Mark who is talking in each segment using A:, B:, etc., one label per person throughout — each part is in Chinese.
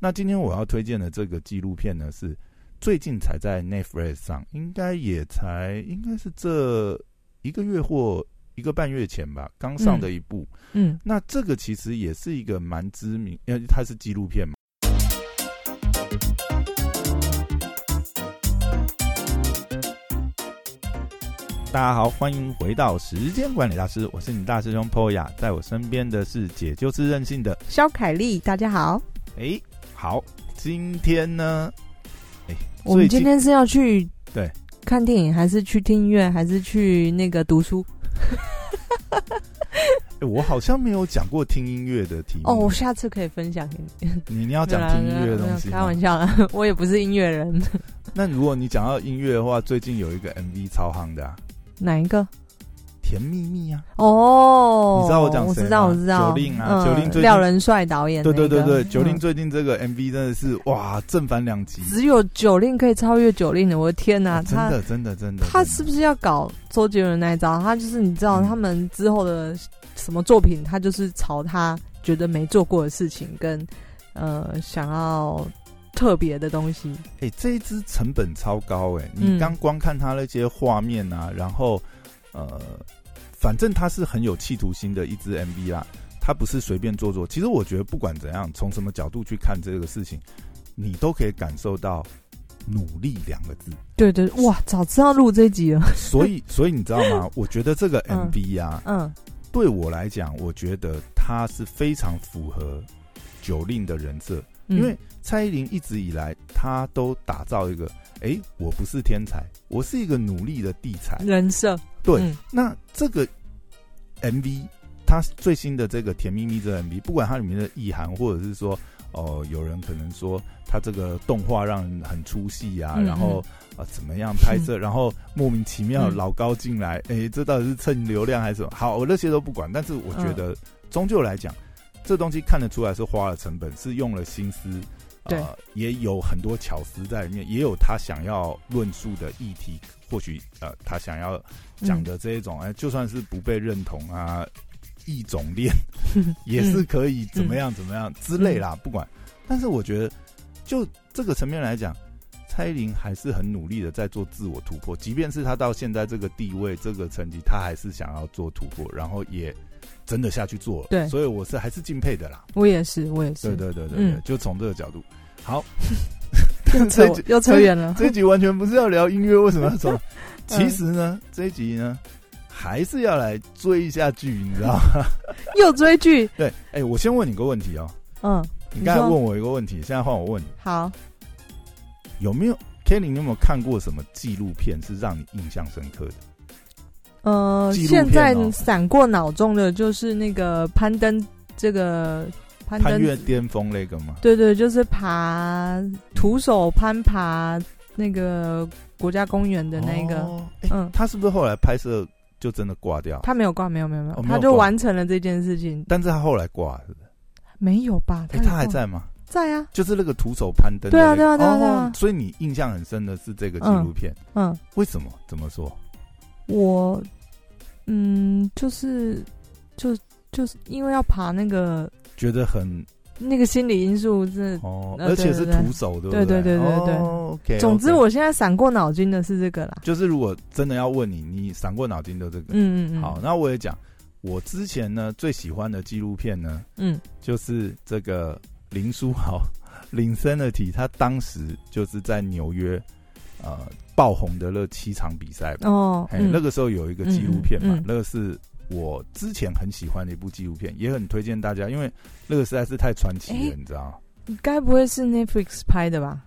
A: 那今天我要推荐的这个纪录片呢，是最近才在 Netflix 上，应该也才应该是这一个月或一个半月前吧，刚上的一部。
B: 嗯，
A: 那这个其实也是一个蛮知名，因为它是纪录片嘛。大家好，欢迎回到时间管理大师，我是你大师兄 Poya，在我身边的是解救是任性的
B: 肖凯丽，大家好。
A: 哎，好，今天呢，哎，
B: 我们今天是要去
A: 对
B: 看电影，还是去听音乐，还是去那个读书？
A: 哎，我好像没有讲过听音乐的题目
B: 哦，我下次可以分享给你。
A: 你你要讲听音乐的东西？
B: 开玩笑啦，我也不是音乐人。
A: 那如果你讲到音乐的话，最近有一个 MV 超夯的。
B: 哪一个？
A: 甜蜜蜜啊！
B: 哦，
A: 你知道我讲谁
B: 我知道，我知道。
A: 九令啊，九令最近
B: 廖仁帅导演。
A: 对对对对，九令最近这个 MV 真的是哇，正反两极。
B: 只有九令可以超越九令的，我的天哪！
A: 真的真的真的。
B: 他是不是要搞周杰伦那一招？他就是你知道，他们之后的什么作品，他就是朝他觉得没做过的事情，跟呃想要特别的东西。
A: 哎，这一支成本超高哎！你刚光看他那些画面啊，然后呃。反正他是很有企图心的一支 MV 啦，他不是随便做做。其实我觉得不管怎样，从什么角度去看这个事情，你都可以感受到“努力”两个字。
B: 对对，哇，早知道录这集了。
A: 所以，所以你知道吗？我觉得这个 MV 呀，嗯，对我来讲，我觉得它是非常符合九令的人设，因为蔡依林一直以来，她都打造一个，哎，我不是天才，我是一个努力的地才
B: 人设。
A: 对，那这个 MV，它最新的这个《甜蜜蜜》这个 MV，不管它里面的意涵，或者是说，哦，有人可能说它这个动画让人很出戏啊，然后啊怎么样拍摄，然后莫名其妙老高进来，哎，这到底是蹭流量还是什么？好，我那些都不管，但是我觉得终究来讲，这东西看得出来是花了成本，是用了心思。
B: 呃，
A: 也有很多巧思在里面，也有他想要论述的议题，或许呃，他想要讲的这一种，哎，就算是不被认同啊，异种恋 也是可以怎么样怎么样之类啦，不管。但是我觉得，就这个层面来讲，蔡依林还是很努力的在做自我突破，即便是他到现在这个地位、这个成绩，他还是想要做突破，然后也真的下去做了。
B: 对，
A: 所以我是还是敬佩的啦。
B: 我也是，我也是。
A: 对对对对对，就从这个角度。好，
B: 这又扯远了。
A: 这一集完全不是要聊音乐，为什么要走？其实呢，这一集呢，还是要来追一下剧，你知道吗？
B: 又追剧？
A: 对，哎，我先问你个问题哦。
B: 嗯，
A: 你刚才问我一个问题，现在换我问你。
B: 好，
A: 有没有 Kenny？你有没有看过什么纪录片是让你印象深刻的？
B: 呃，现在闪过脑中的就是那个攀登这个。
A: 攀登越巅峰那个吗？
B: 对对，就是爬徒手攀爬那个国家公园的那个。
A: 嗯，他是不是后来拍摄就真的挂掉？
B: 他没有挂，没有没有没有，他就完成了这件事情。
A: 但是他后来挂了，
B: 没有吧？
A: 哎，他还在吗？
B: 在啊，
A: 就是那个徒手攀登。
B: 对啊对啊对啊！
A: 所以你印象很深的是这个纪录片。
B: 嗯，
A: 为什么？怎么说？
B: 我嗯，就是就就是因为要爬那个。
A: 觉得很
B: 那个心理因素是
A: 哦，而且是徒手，对不
B: 对？对对对对对。
A: OK。
B: 总之，我现在闪过脑筋的是这个啦。
A: 就是如果真的要问你，你闪过脑筋的这个，
B: 嗯嗯嗯。
A: 好，那我也讲，我之前呢最喜欢的纪录片呢，嗯，就是这个林书豪 林森的体，他当时就是在纽约呃爆红的那七场比赛
B: 哦，
A: 那个时候有一个纪录片嘛，那个是。我之前很喜欢的一部纪录片，也很推荐大家，因为那个实在是太传奇了，你知道
B: 你该不会是 Netflix 拍的吧？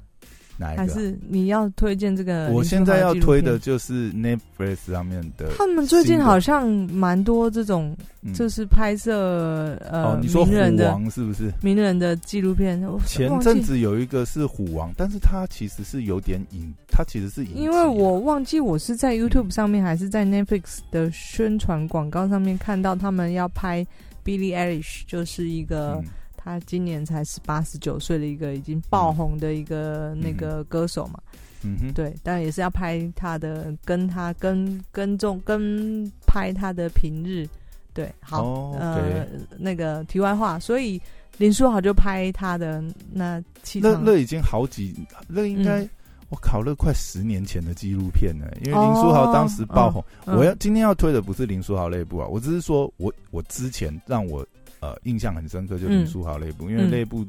A: 哪一
B: 个？还是你要推荐这个？
A: 我现在要推的就是 Netflix 上面的。
B: 他们最近好像蛮多这种，就是拍摄呃，
A: 你说虎王是不是
B: 名人的纪录片？
A: 前阵子有一个是虎王，但是他其实是有点隐，他其实是隐。
B: 因为我忘记我是在 YouTube 上面还是在 Netflix 的宣传广告上面看到他们要拍 Billie Eilish，就是一个。他今年才十八十九岁的一个已经爆红的一个那个歌手嘛，
A: 嗯哼，
B: 对，但也是要拍他的跟他跟跟踪跟拍他的平日，对，好，呃，那个题外话，所以林书豪就拍他的那七
A: 那那已经好几，那应该我考了快十年前的纪录片了。因为林书豪当时爆红，我要今天要推的不是林书豪那部啊，我只是说我我之前让我呃印象很深刻，就林书豪那部，因为那部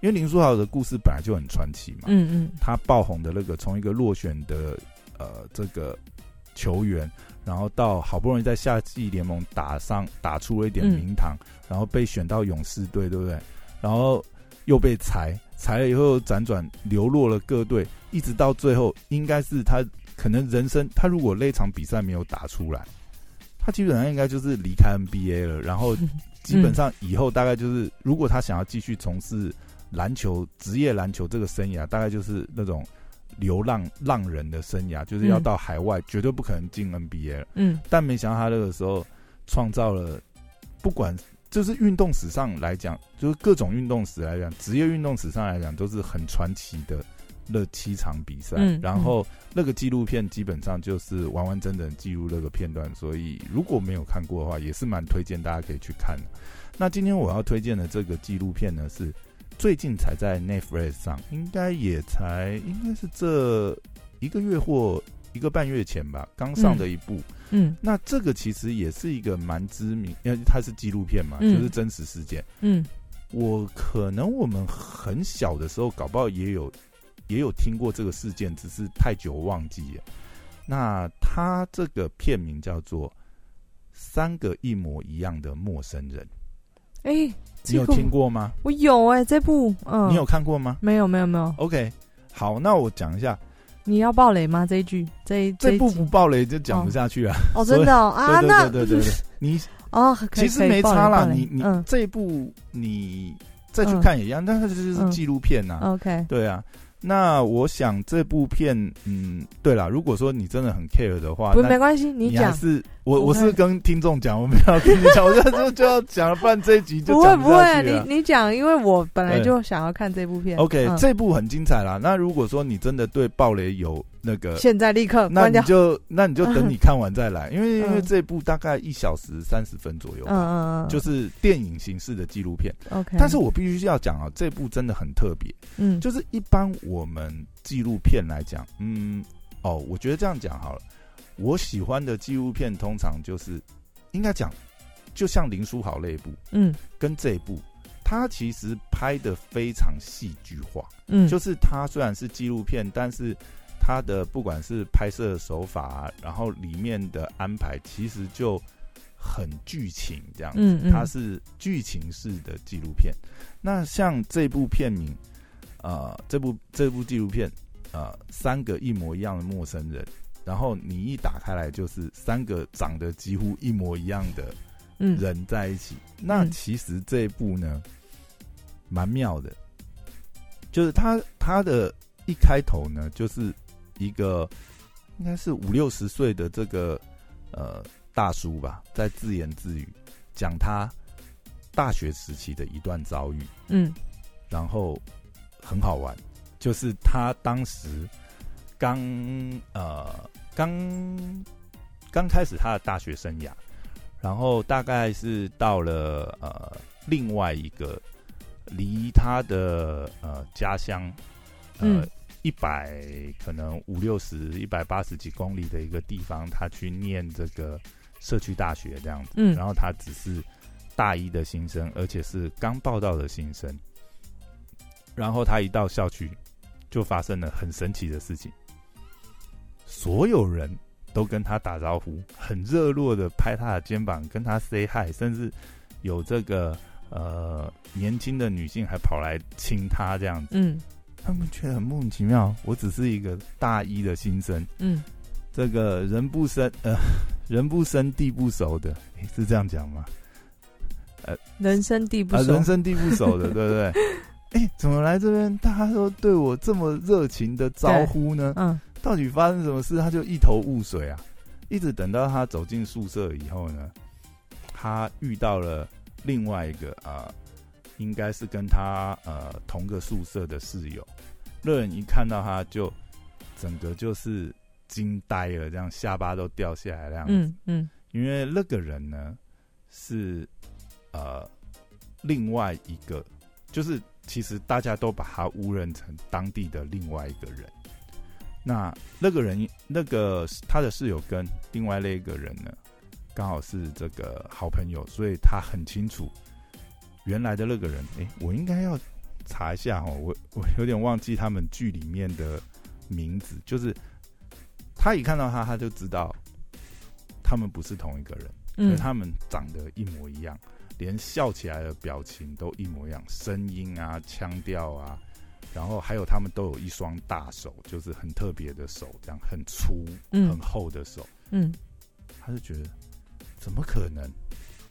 A: 因为林书豪的故事本来就很传奇嘛，
B: 嗯嗯，
A: 他爆红的那个从一个落选的呃这个球员。然后到好不容易在夏季联盟打上打出了一点名堂，然后被选到勇士队，对不对？然后又被裁，裁了以后辗转流落了各队，一直到最后，应该是他可能人生，他如果那场比赛没有打出来，他基本上应该就是离开 NBA 了。然后基本上以后大概就是，如果他想要继续从事篮球职业篮球这个生涯，大概就是那种。流浪浪人的生涯就是要到海外，绝对不可能进 NBA 了。
B: 嗯，
A: 但没想到他那个时候创造了，不管就是运动史上来讲，就是各种运动史来讲，职业运动史上来讲，都是很传奇的那七场比赛。然后那个纪录片基本上就是完完整整记录那个片段，所以如果没有看过的话，也是蛮推荐大家可以去看的。那今天我要推荐的这个纪录片呢是。最近才在 Netflix 上，应该也才应该是这一个月或一个半月前吧，刚上的一部。
B: 嗯，
A: 那这个其实也是一个蛮知名，因为它是纪录片嘛，就是真实事件。
B: 嗯，
A: 我可能我们很小的时候，搞不好也有也有听过这个事件，只是太久忘记了。那他这个片名叫做《三个一模一样的陌生人》。
B: 哎。
A: 你有听过吗？
B: 我有哎，这部嗯，
A: 你有看过吗？
B: 没有，没有，没有。
A: OK，好，那我讲一下。
B: 你要暴雷吗？这一句，这
A: 这部不暴雷就讲不下去啊！
B: 哦，真的啊，那
A: 对对对对，你
B: 哦，
A: 其实没差啦。你你这一部你再去看也一样，但是就是纪录片呐。
B: OK，
A: 对啊。那我想这部片，嗯，对啦，如果说你真的很 care 的话，
B: 不没关系，
A: 你
B: 讲
A: 是我我是跟听众讲，我没有跟你讲，我这就 就要讲了，不然这一集就
B: 不会不会，你你讲，因为我本来就想要看这部片。
A: OK，这部很精彩啦。那如果说你真的对暴雷有。那个
B: 现在立刻，
A: 那你就那你就等你看完再来，因为因为这部大概一小时三十分左右，
B: 嗯嗯嗯，
A: 就是电影形式的纪录片。
B: OK，
A: 但是我必须要讲啊，这部真的很特别，
B: 嗯，
A: 就是一般我们纪录片来讲，嗯，哦，我觉得这样讲好了，我喜欢的纪录片通常就是应该讲，就像林书豪那一部，
B: 嗯，
A: 跟这一部，他其实拍的非常戏剧化，
B: 嗯，
A: 就是他虽然是纪录片，但是。他的不管是拍摄手法，然后里面的安排，其实就很剧情这样子。它是剧情式的纪录片。那像这部片名，呃，这部这部纪录片，呃，三个一模一样的陌生人，然后你一打开来就是三个长得几乎一模一样的人在一起。那其实这一部呢，蛮妙的，就是他他的一开头呢，就是。一个应该是五六十岁的这个呃大叔吧，在自言自语讲他大学时期的一段遭遇。
B: 嗯，
A: 然后很好玩，就是他当时刚呃刚刚开始他的大学生涯，然后大概是到了呃另外一个离他的呃家乡呃。一百可能五六十、一百八十几公里的一个地方，他去念这个社区大学这样子。
B: 嗯，
A: 然后他只是大一的新生，而且是刚报道的新生。然后他一到校区，就发生了很神奇的事情。所有人都跟他打招呼，很热络的拍他的肩膀，跟他 say hi，甚至有这个呃年轻的女性还跑来亲他这样子。
B: 嗯。
A: 他们觉得很莫名其妙。我只是一个大一的新生，
B: 嗯，
A: 这个人不生呃，人不生地不熟的，是这样讲吗？
B: 呃，人生地不
A: 熟，人生地不熟的，对不对？哎，怎么来这边？大家都对我这么热情的招呼呢？
B: 嗯，
A: 到底发生什么事？他就一头雾水啊！一直等到他走进宿舍以后呢，他遇到了另外一个啊。应该是跟他呃同个宿舍的室友，乐人一看到他就整个就是惊呆了，这样下巴都掉下来这样子。
B: 嗯嗯，
A: 因为那个人呢是呃另外一个就是其实大家都把他误认成当地的另外一个人。那那个人，那个他的室友跟另外那一个人呢，刚好是这个好朋友，所以他很清楚原来的那个人。哎，我应该要查一下哦，我我有点忘记他们剧里面的名字。就是他一看到他，他就知道他们不是同一个人，因为他们长得一模一样，连笑起来的表情都一模一样，声音啊，腔调啊。然后还有，他们都有一双大手，就是很特别的手，这样很粗、很厚的手。嗯，他就觉得怎么可能？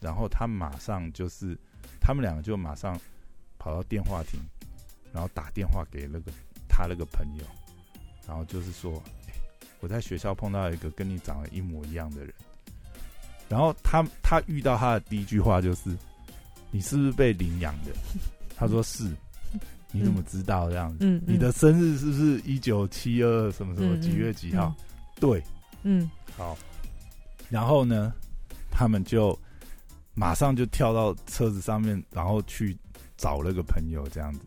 A: 然后他马上就是，他们两个就马上跑到电话亭，然后打电话给那个他那个朋友，然后就是说，我在学校碰到一个跟你长得一模一样的人。然后他他遇到他的第一句话就是，你是不是被领养的？他说是。你怎么知道这样子？嗯，你的生日是不是一九七二什么什么几月几号？对，嗯，好。然后呢，他们就马上就跳到车子上面，然后去找了个朋友这样子。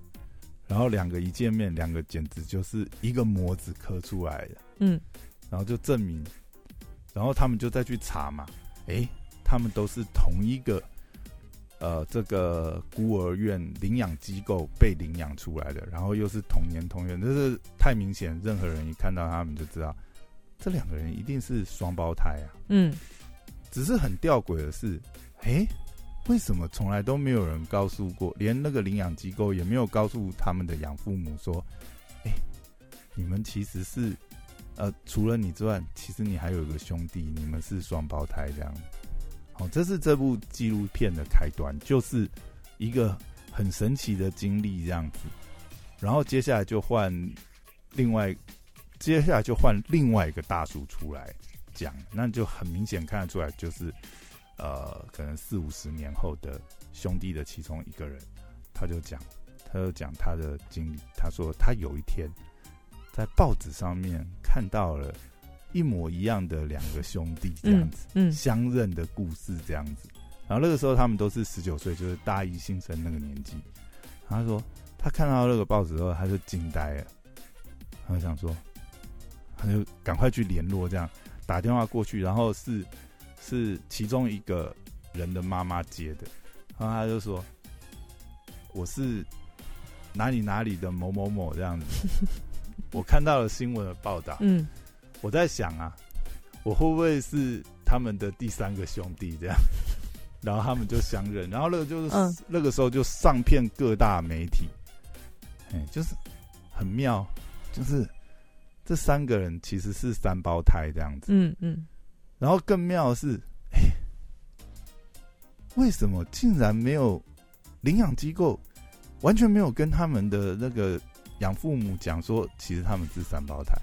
A: 然后两个一见面，两个简直就是一个模子刻出来的。嗯，然后就证明，然后他们就再去查嘛。哎，他们都是同一个。呃，这个孤儿院领养机构被领养出来的，然后又是同年同月，这是太明显，任何人一看到他们就知道，这两个人一定是双胞胎啊。嗯，只是很吊诡的是，哎，为什么从来都没有人告诉过，连那个领养机构也没有告诉他们的养父母说，哎，你们其实是，呃，除了你之外，其实你还有一个兄弟，你们是双胞胎这样。哦，这是这部纪录片的开端，就是一个很神奇的经历这样子。然后接下来就换另外，接下来就换另外一个大叔出来讲，那就很明显看得出来，就是呃，可能四五十年后的兄弟的其中一个人，他就讲，他就讲他的经历。他说他有一天在报纸上面看到了。一模一样的两个兄弟这样子，嗯，相认的故事这样子。然后那个时候他们都是十九岁，就是大一新生那个年纪。他说他看到那个报纸之后，他就惊呆了，他就想说，他就赶快去联络，这样打电话过去，然后是是其中一个人的妈妈接的，然后他就说我是哪里哪里的某某某这样子，我看到了新闻的报道，嗯。我在想啊，我会不会是他们的第三个兄弟这样？然后他们就相认，然后那个就是那个时候就上片各大媒体，哎，就是很妙，就是这三个人其实是三胞胎这样子。嗯嗯。然后更妙的是，哎，为什么竟然没有领养机构完全没有跟他们的那个养父母讲说，其实他们是三胞胎？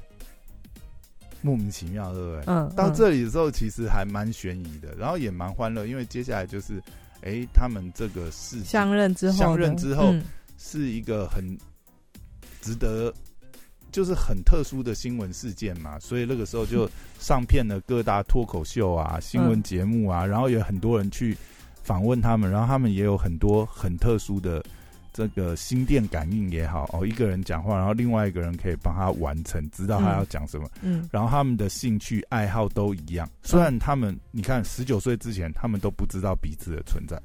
A: 莫名其妙，对不对？嗯。到这里的时候，其实还蛮悬疑的，然后也蛮欢乐，因为接下来就是，哎，他们这个事
B: 相认之后，
A: 相认之后是一个很值得，就是很特殊的新闻事件嘛，所以那个时候就上片了各大脱口秀啊、新闻节目啊，然后有很多人去访问他们，然后他们也有很多很特殊的。这个心电感应也好哦，一个人讲话，然后另外一个人可以帮他完成，知道他要讲什么。嗯，然后他们的兴趣爱好都一样。虽然他们，你看十九岁之前，他们都不知道彼此的存在，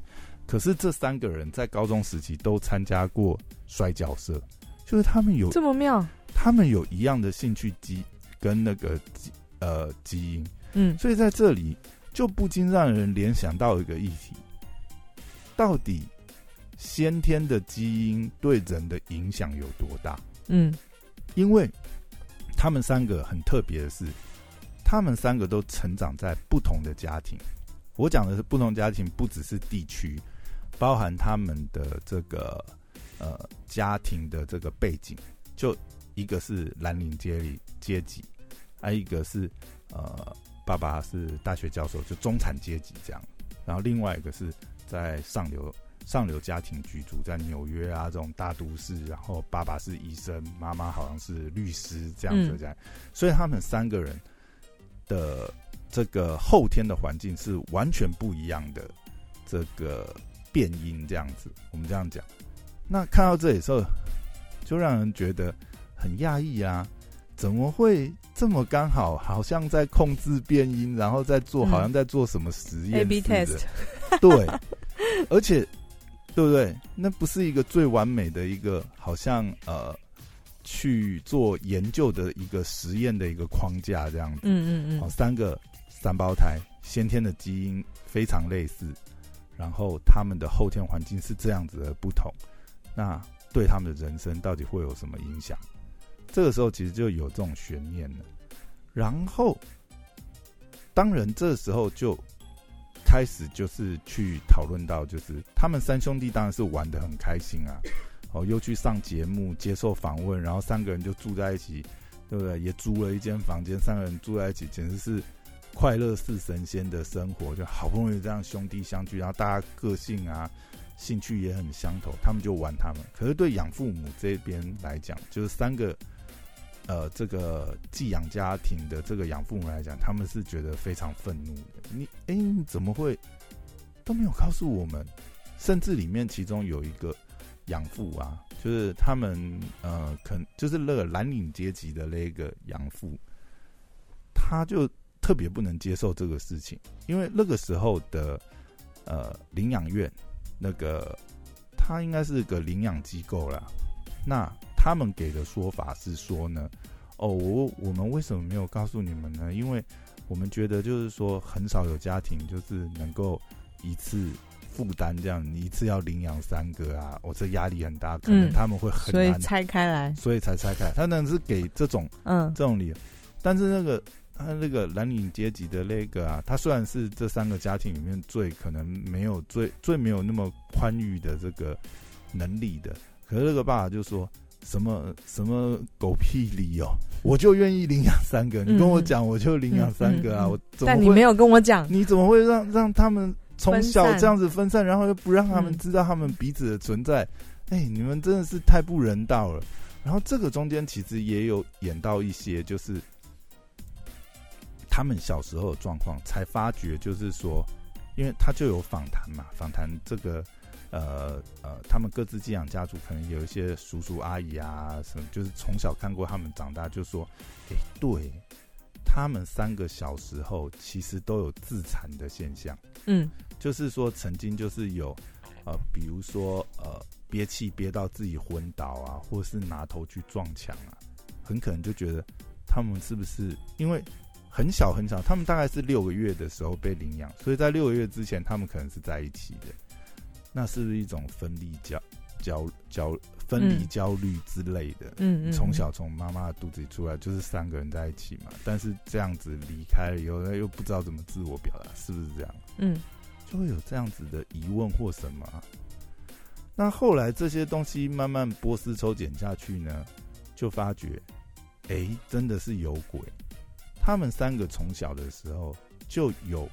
A: 可是这三个人在高中时期都参加过摔跤社，就是他们有
B: 这么妙，
A: 他们有一样的兴趣基跟那个基呃基因。嗯，所以在这里就不禁让人联想到一个议题：到底。先天的基因对人的影响有多大？嗯，因为他们三个很特别的是，他们三个都成长在不同的家庭。我讲的是不同家庭，不只是地区，包含他们的这个呃家庭的这个背景。就一个是蓝领阶里阶级，还一个是呃爸爸是大学教授，就中产阶级这样。然后另外一个是在上流。上流家庭居住在纽约啊，这种大都市，然后爸爸是医生，妈妈好像是律师这样子这样，所以他们三个人的这个后天的环境是完全不一样的，这个变音这样子，我们这样讲。那看到这里时候，就让人觉得很讶异啊，怎么会这么刚好？好像在控制变音，然后在做，好像在做什么实验
B: ？A/B test，
A: 对，而且对不对？那不是一个最完美的一个，好像呃。去做研究的一个实验的一个框架，这样子，
B: 嗯嗯嗯，
A: 好，三个三胞胎先天的基因非常类似，然后他们的后天环境是这样子的不同，那对他们的人生到底会有什么影响？这个时候其实就有这种悬念了。然后，当然这时候就开始就是去讨论到，就是他们三兄弟当然是玩的很开心啊。哦，又去上节目接受访问，然后三个人就住在一起，对不对？也租了一间房间，三个人住在一起，简直是快乐似神仙的生活。就好不容易这样兄弟相聚，然后大家个性啊、兴趣也很相投，他们就玩他们。可是对养父母这边来讲，就是三个呃这个寄养家庭的这个养父母来讲，他们是觉得非常愤怒的。你哎，怎么会都没有告诉我们？甚至里面其中有一个。养父啊，就是他们呃，可就是那个蓝领阶级的那个养父，他就特别不能接受这个事情，因为那个时候的呃领养院，那个他应该是个领养机构啦。那他们给的说法是说呢，哦，我我们为什么没有告诉你们呢？因为我们觉得就是说很少有家庭就是能够一次。负担这样，你一次要领养三个啊，我这压力很大，可能他们会很
B: 难拆开来，
A: 所以才拆开。他能是给这种嗯这种理由，但是那个他那个蓝领阶级的那个啊，他虽然是这三个家庭里面最可能没有最最没有那么宽裕的这个能力的，可是那个爸爸就说什么什么狗屁理由，我就愿意领养三个，你跟我讲我就领养三个啊，我
B: 但你没有跟我讲，
A: 你怎么会让让他们？从小这样子分散，然后又不让他们知道他们彼此的存在，哎，你们真的是太不人道了。然后这个中间其实也有演到一些，就是他们小时候的状况，才发觉就是说，因为他就有访谈嘛，访谈这个呃呃，他们各自寄养家族可能有一些叔叔阿姨啊什么，就是从小看过他们长大，就说，哎，对。他们三个小时候其实都有自残的现象，
B: 嗯，
A: 就是说曾经就是有，呃，比如说呃憋气憋到自己昏倒啊，或是拿头去撞墙啊，很可能就觉得他们是不是因为很小很小，他们大概是六个月的时候被领养，所以在六个月之前他们可能是在一起的，那是不是一种分离焦焦焦？分离焦虑之类的，
B: 嗯
A: 从小从妈妈的肚子里出来就是三个人在一起嘛，但是这样子离开了以后，又不知道怎么自我表达，是不是这样？
B: 嗯，
A: 就会有这样子的疑问或什么。那后来这些东西慢慢波斯抽检下去呢，就发觉，哎，真的是有鬼。他们三个从小的时候就有。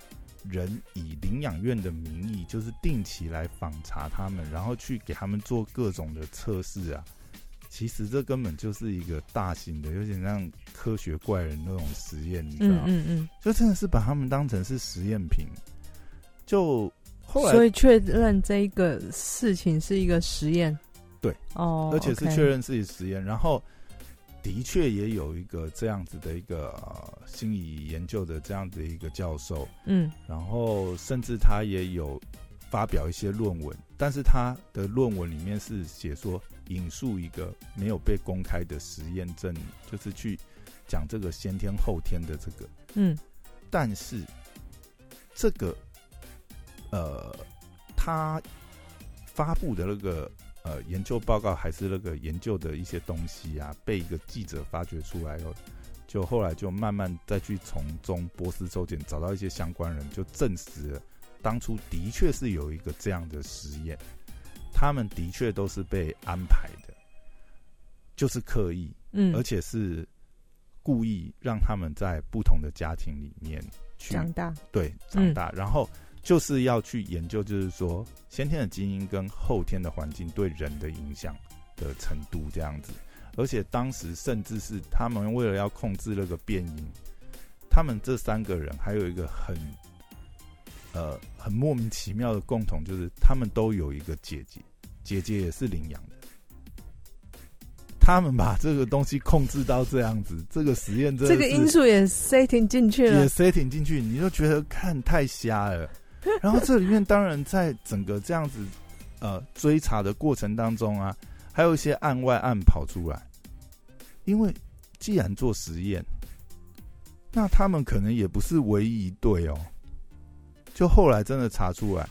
A: 人以领养院的名义，就是定期来访查他们，然后去给他们做各种的测试啊。其实这根本就是一个大型的，有点像科学怪人那种实验，你知道吗？
B: 嗯嗯，
A: 就真的是把他们当成是实验品。就后来，
B: 所以确认这一个事情是一个实验。
A: 对，
B: 哦，
A: 而且是确认自己实验，然后。的确也有一个这样子的一个心理研究的这样的一个教授，
B: 嗯，
A: 然后甚至他也有发表一些论文，但是他的论文里面是写说引述一个没有被公开的实验证，就是去讲这个先天后天的这个，
B: 嗯，
A: 但是这个呃，他发布的那个。呃，研究报告还是那个研究的一些东西啊，被一个记者发掘出来后，就后来就慢慢再去从中波斯抽检找到一些相关人，就证实了当初的确是有一个这样的实验，他们的确都是被安排的，就是刻意，
B: 嗯，
A: 而且是故意让他们在不同的家庭里面去
B: 长大，
A: 对，长大，然后。就是要去研究，就是说先天的基因跟后天的环境对人的影响的程度这样子，而且当时甚至是他们为了要控制那个变音，他们这三个人还有一个很呃很莫名其妙的共同，就是他们都有一个姐姐，姐姐也是领养的。他们把这个东西控制到这样子，这个实验
B: 这个因素也 setting 进去了，
A: 也 setting 进去，你就觉得看太瞎了。然后这里面当然在整个这样子呃追查的过程当中啊，还有一些案外案跑出来。因为既然做实验，那他们可能也不是唯一一对哦。就后来真的查出来。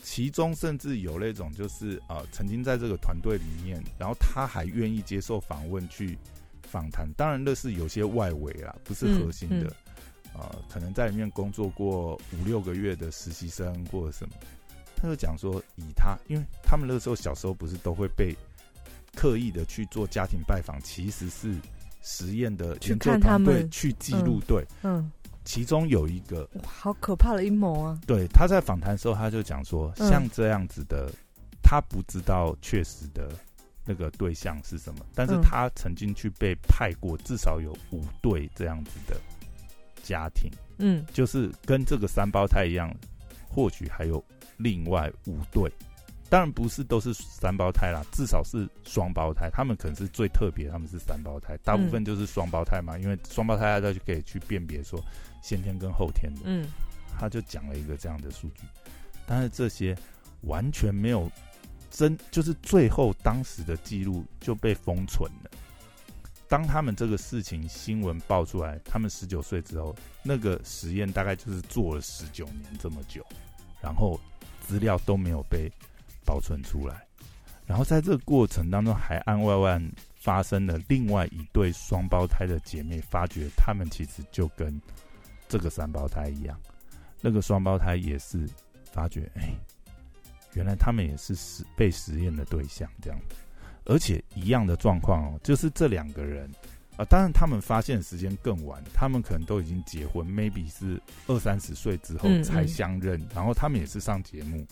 A: 其中甚至有那种，就是呃，曾经在这个团队里面，然后他还愿意接受访问去访谈。当然，那是有些外围啦，不是核心的。呃，可能在里面工作过五六个月的实习生或者什么，他就讲说，以他，因为他们那个时候小时候不是都会被刻意的去做家庭拜访，其实是实验的研究团队去记录，对，嗯。其中有一个
B: 哇，好可怕的阴谋啊！
A: 对，他在访谈的时候，他就讲说，像这样子的，他不知道确实的那个对象是什么，但是他曾经去被派过，至少有五对这样子的家庭，嗯，就是跟这个三胞胎一样，或许还有另外五对。当然不是都是三胞胎啦，至少是双胞胎。他们可能是最特别，他们是三胞胎，大部分就是双胞胎嘛。因为双胞胎大家就可以去辨别说先天跟后天的。嗯，他就讲了一个这样的数据，但是这些完全没有真，就是最后当时的记录就被封存了。当他们这个事情新闻爆出来，他们十九岁之后，那个实验大概就是做了十九年这么久，然后资料都没有被。保存出来，然后在这个过程当中，还案外案发生了另外一对双胞胎的姐妹，发觉他们其实就跟这个三胞胎一样，那个双胞胎也是发觉，哎，原来他们也是实被实验的对象，这样，而且一样的状况哦，就是这两个人啊，当然他们发现时间更晚，他们可能都已经结婚，maybe 是二三十岁之后才相认，然后他们也是上节目。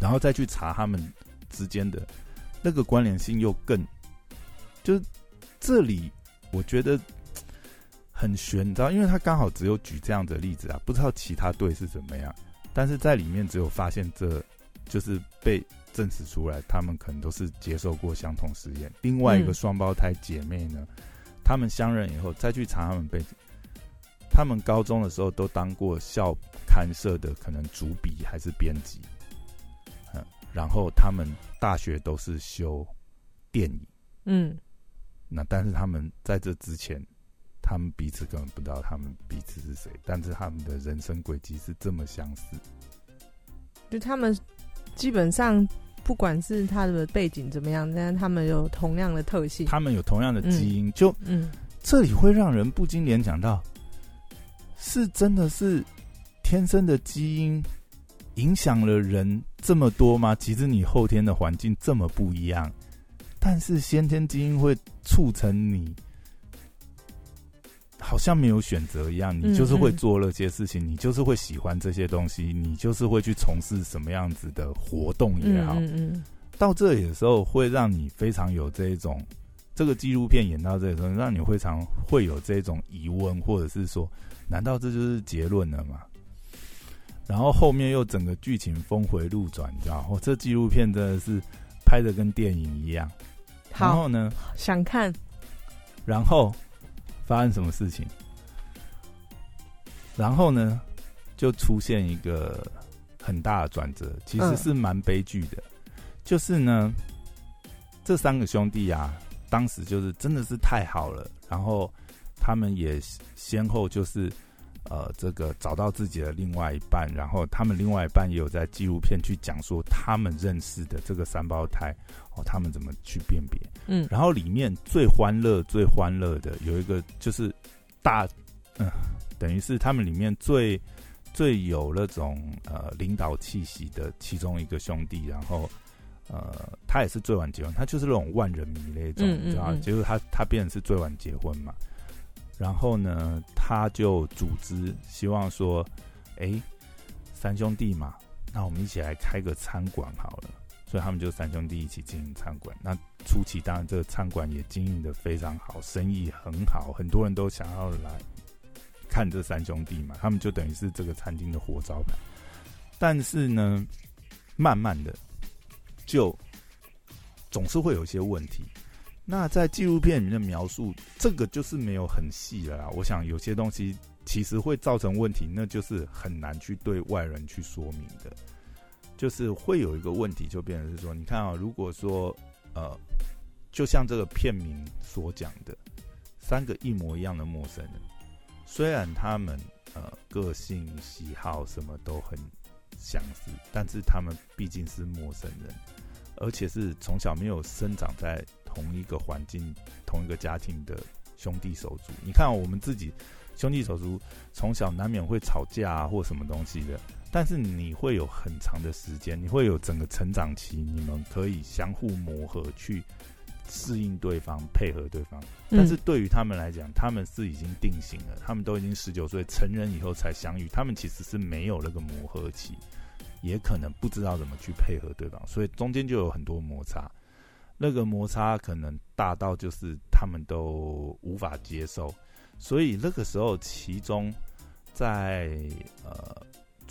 A: 然后再去查他们之间的那个关联性，又更就是这里我觉得很悬，你知道，因为他刚好只有举这样的例子啊，不知道其他队是怎么样，但是在里面只有发现这就是被证实出来，他们可能都是接受过相同实验。另外一个双胞胎姐妹呢，他们相认以后再去查他们背景，他们高中的时候都当过校刊社的可能主笔还是编辑。嗯然后他们大学都是修电影，嗯，那但是他们在这之前，他们彼此根本不知道他们彼此是谁，但是他们的人生轨迹是这么相似，
B: 就他们基本上不管是他的背景怎么样，但是他们有同样的特性，
A: 他们有同样的基因，就嗯，这里会让人不禁联想到，是真的是天生的基因。影响了人这么多吗？其实你后天的环境这么不一样，但是先天基因会促成你，好像没有选择一样，你就是会做那些事情，你就是会喜欢这些东西，你就是会去从事什么样子的活动也好。嗯到这里的时候，会让你非常有这种这个纪录片演到这里的时候，让你非常会有这种疑问，或者是说，难道这就是结论了吗？然后后面又整个剧情峰回路转，你知道？哦，这纪录片真的是拍的跟电影一样。然后呢？
B: 想看。
A: 然后发生什么事情？然后呢？就出现一个很大的转折，其实是蛮悲剧的。就是呢，这三个兄弟啊，当时就是真的是太好了。然后他们也先后就是。呃，这个找到自己的另外一半，然后他们另外一半也有在纪录片去讲说他们认识的这个三胞胎哦，他们怎么去辨别？嗯，然后里面最欢乐、最欢乐的有一个就是大，嗯，等于是他们里面最最有那种呃领导气息的其中一个兄弟，然后呃，他也是最晚结婚，他就是那种万人迷那种，你知道结果他他变成是最晚结婚嘛。然后呢，他就组织，希望说，哎，三兄弟嘛，那我们一起来开个餐馆好了。所以他们就三兄弟一起经营餐馆。那初期当然这个餐馆也经营的非常好，生意很好，很多人都想要来看这三兄弟嘛。他们就等于是这个餐厅的活招牌。但是呢，慢慢的就总是会有一些问题。那在纪录片里面的描述，这个就是没有很细了啦。我想有些东西其实会造成问题，那就是很难去对外人去说明的。就是会有一个问题，就变成是说，你看啊，如果说呃，就像这个片名所讲的，三个一模一样的陌生人，虽然他们呃个性、喜好什么都很相似，但是他们毕竟是陌生人，而且是从小没有生长在。同一个环境、同一个家庭的兄弟手足，你看我们自己兄弟手足从小难免会吵架啊，或什么东西的。但是你会有很长的时间，你会有整个成长期，你们可以相互磨合，去适应对方、配合对方。但是对于他们来讲，他们是已经定型了，他们都已经十九岁成人以后才相遇，他们其实是没有那个磨合期，也可能不知道怎么去配合对方，所以中间就有很多摩擦。那个摩擦可能大到就是他们都无法接受，所以那个时候，其中在呃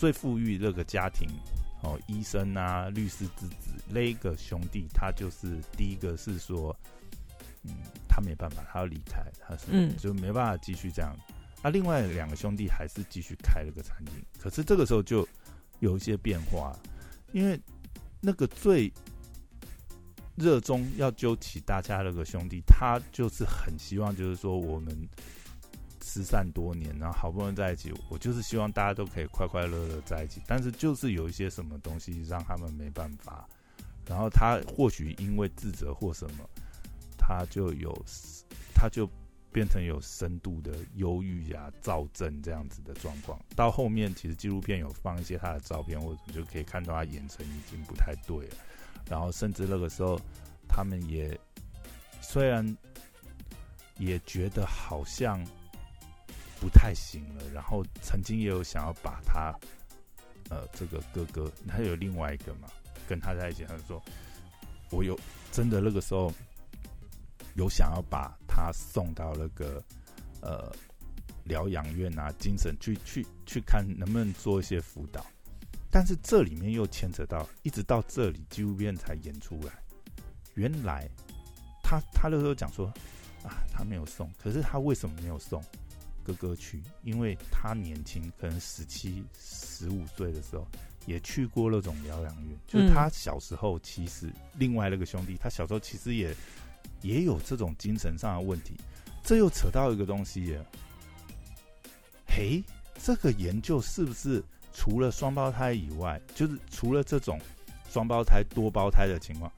A: 最富裕那个家庭哦，医生啊、律师之子那个兄弟，他就是第一个是说，嗯，他没办法，他要离开，他是嗯，就没办法继续这样。那另外两个兄弟还是继续开了个餐厅，可是这个时候就有一些变化，因为那个最。热衷要揪起大家那个兄弟，他就是很希望，就是说我们失散多年，然后好不容易在一起，我就是希望大家都可以快快乐乐在一起。但是就是有一些什么东西让他们没办法，然后他或许因为自责或什么，他就有他就变成有深度的忧郁呀、躁症这样子的状况。到后面其实纪录片有放一些他的照片，或者就可以看到他眼神已经不太对了。然后甚至那个时候，他们也虽然也觉得好像不太行了，然后曾经也有想要把他，呃，这个哥哥，他有另外一个嘛，跟他在一起，他说，我有真的那个时候有想要把他送到那个呃疗养院啊，精神去去去看能不能做一些辅导。但是这里面又牵扯到，一直到这里纪录片才演出来。原来他他那时候讲说啊，他没有送，可是他为什么没有送哥哥去？因为他年轻，可能十七、十五岁的时候也去过那种疗养院。就是他小时候，其实另外那个兄弟，他小时候其实也也有这种精神上的问题。这又扯到一个东西耶，嘿，这个研究是不是？除了双胞胎以外，就是除了这种双胞胎、多胞胎的情况，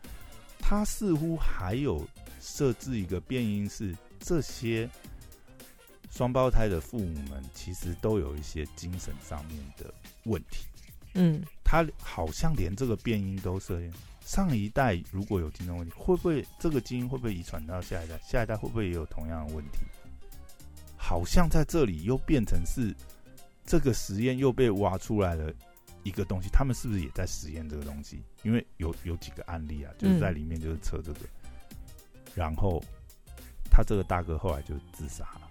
A: 他似乎还有设置一个变因，是这些双胞胎的父母们其实都有一些精神上面的问题。
B: 嗯，
A: 他好像连这个变音都是。上一代如果有精神问题，会不会这个基因会不会遗传到下一代？下一代会不会也有同样的问题？好像在这里又变成是。这个实验又被挖出来了一个东西，他们是不是也在实验这个东西？因为有有几个案例啊，就是在里面就是测这个，然后他这个大哥后来就自杀了。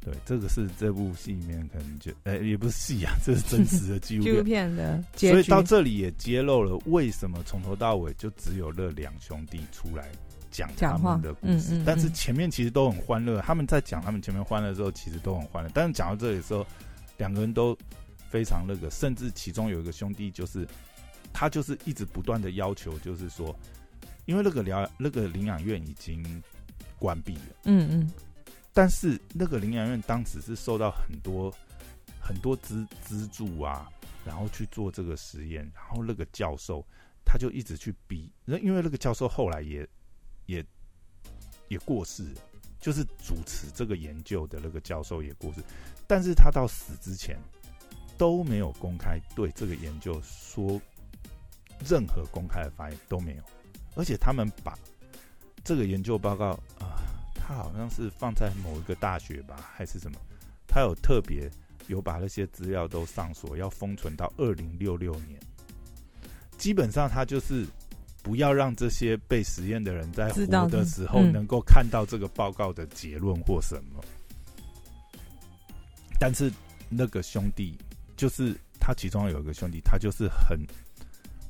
A: 对，这个是这部戏里面可能就，哎，也不是戏啊，这是真实的纪
B: 录片 的。
A: 所以到这里也揭露了为什么从头到尾就只有那两兄弟出来。讲他们的故事，但是前面其实都很欢乐。他们在讲他们前面欢乐的时候，其实都很欢乐。但是讲到这里的时候，两个人都非常那个，甚至其中有一个兄弟，就是他就是一直不断的要求，就是说，因为那个疗那个领养院已经关闭了，
B: 嗯嗯，
A: 但是那个领养院当时是受到很多很多资资助啊，然后去做这个实验，然后那个教授他就一直去逼，那因为那个教授后来也。也也过世，就是主持这个研究的那个教授也过世，但是他到死之前都没有公开对这个研究说任何公开的发言都没有，而且他们把这个研究报告啊，他好像是放在某一个大学吧，还是什么，他有特别有把那些资料都上锁，要封存到二零六六年，基本上他就是。不要让这些被实验的人在活的时候能够看到这个报告的结论或什么。但是那个兄弟，就是他其中有一个兄弟，他就是很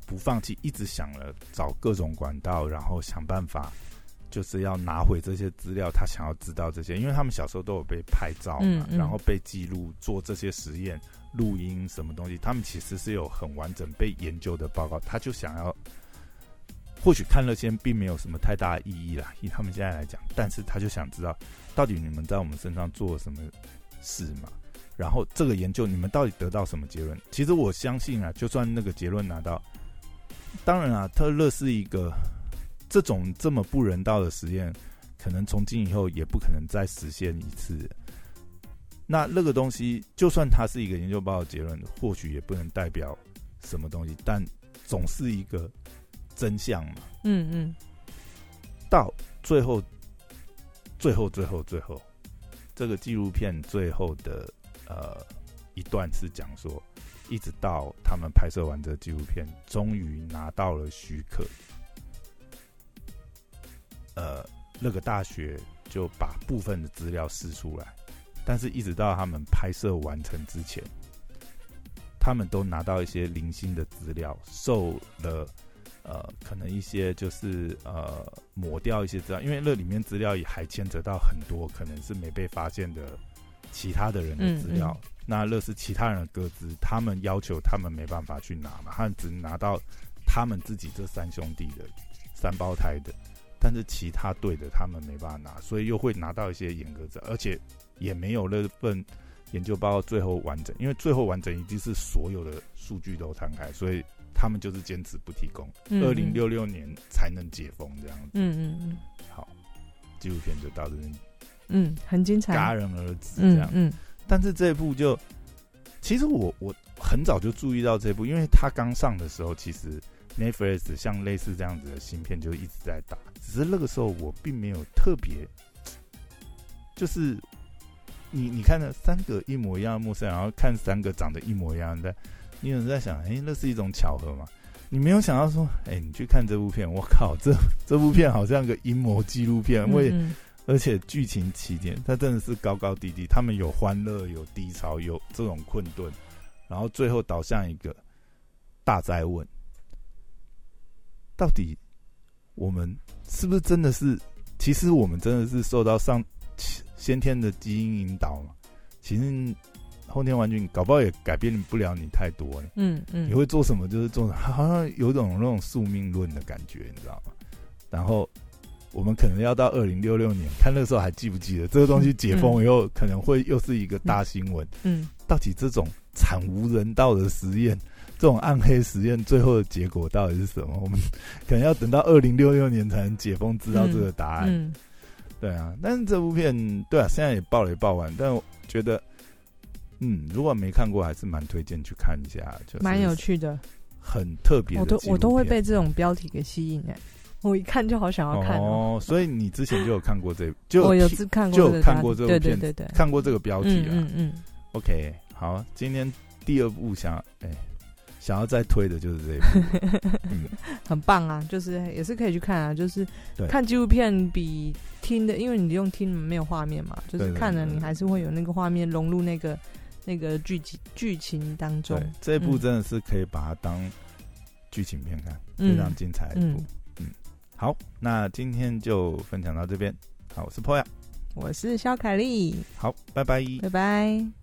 A: 不放弃，一直想了找各种管道，然后想办法，就是要拿回这些资料。他想要知道这些，因为他们小时候都有被拍照嘛，然后被记录做这些实验、录音什么东西，他们其实是有很完整被研究的报告。他就想要，或许看了先并没有什么太大的意义啦，以他们现在来讲，但是他就想知道，到底你们在我们身上做了什么事嘛？然后这个研究你们到底得到什么结论？其实我相信啊，就算那个结论拿到，当然啊，特勒是一个这种这么不人道的实验，可能从今以后也不可能再实现一次。那那个东西，就算它是一个研究报告结论，或许也不能代表什么东西，但总是一个真相嘛。
B: 嗯嗯。
A: 到最后，最后，最后，最后，这个纪录片最后的。呃，一段是讲说，一直到他们拍摄完这纪录片，终于拿到了许可，呃，那个大学就把部分的资料试出来，但是一直到他们拍摄完成之前，他们都拿到一些零星的资料，受了呃，可能一些就是呃抹掉一些资料，因为那里面资料也还牵扯到很多可能是没被发现的。其他的人的资料，那那是其他人的歌资，他们要求他们没办法去拿嘛，他们只拿到他们自己这三兄弟的三胞胎的，但是其他队的他们没办法拿，所以又会拿到一些严格者，而且也没有那份研究报告最后完整，因为最后完整一定是所有的数据都摊开，所以他们就是坚持不提供，二零六六年才能解封这样子。
B: 嗯嗯嗯，
A: 好，纪录片就到这边。
B: 嗯，很精彩，
A: 戛然而止这样。嗯，但是这部就，其实我我很早就注意到这部，因为他刚上的时候，其实 Netflix 像类似这样子的芯片就一直在打，只是那个时候我并没有特别，就是你你看了三个一模一样的陌生人，然后看三个长得一模一样的，你有人在想，哎，那是一种巧合吗？你没有想到说，哎，你去看这部片，我靠，这这部片好像个阴谋纪录片，为而且剧情起点，它真的是高高低低。他们有欢乐，有低潮，有这种困顿，然后最后导向一个大灾问：到底我们是不是真的是？其实我们真的是受到上先天的基因引导嘛？其实后天完全搞不好也改变不了你太多。
B: 嗯嗯，
A: 你会做什么就是做，好像有种那种宿命论的感觉，你知道吗？然后。我们可能要到二零六六年，看那时候还记不记得这个东西解封以后，可能会又是一个大新闻。
B: 嗯，
A: 到底这种惨无人道的实验，这种暗黑实验，最后的结果到底是什么？我们 可能要等到二零六六年才能解封，知道这个答案。
B: 嗯，
A: 对啊。但是这部片，对啊，现在也爆了也爆完，但我觉得，嗯，如果没看过，还是蛮推荐去看一下，就
B: 蛮有趣的，
A: 很特别。
B: 我都我都会被这种标题给吸引哎。我一看就好想要看
A: 哦，所以你之前就有看过这，就
B: 我有看过，
A: 就有看过这部片，
B: 对对对，
A: 看过这个标题
B: 了。嗯嗯。
A: OK，好，今天第二部想哎想要再推的就是这一部，嗯，
B: 很棒啊，就是也是可以去看啊，就是看纪录片比听的，因为你用听没有画面嘛，就是看了你还是会有那个画面融入那个那个剧情剧情当中。
A: 这一部真的是可以把它当剧情片看，非常精彩一部。嗯好，那今天就分享到这边。好，我是 Poya，
B: 我是肖凯丽。
A: 好，拜拜，
B: 拜拜。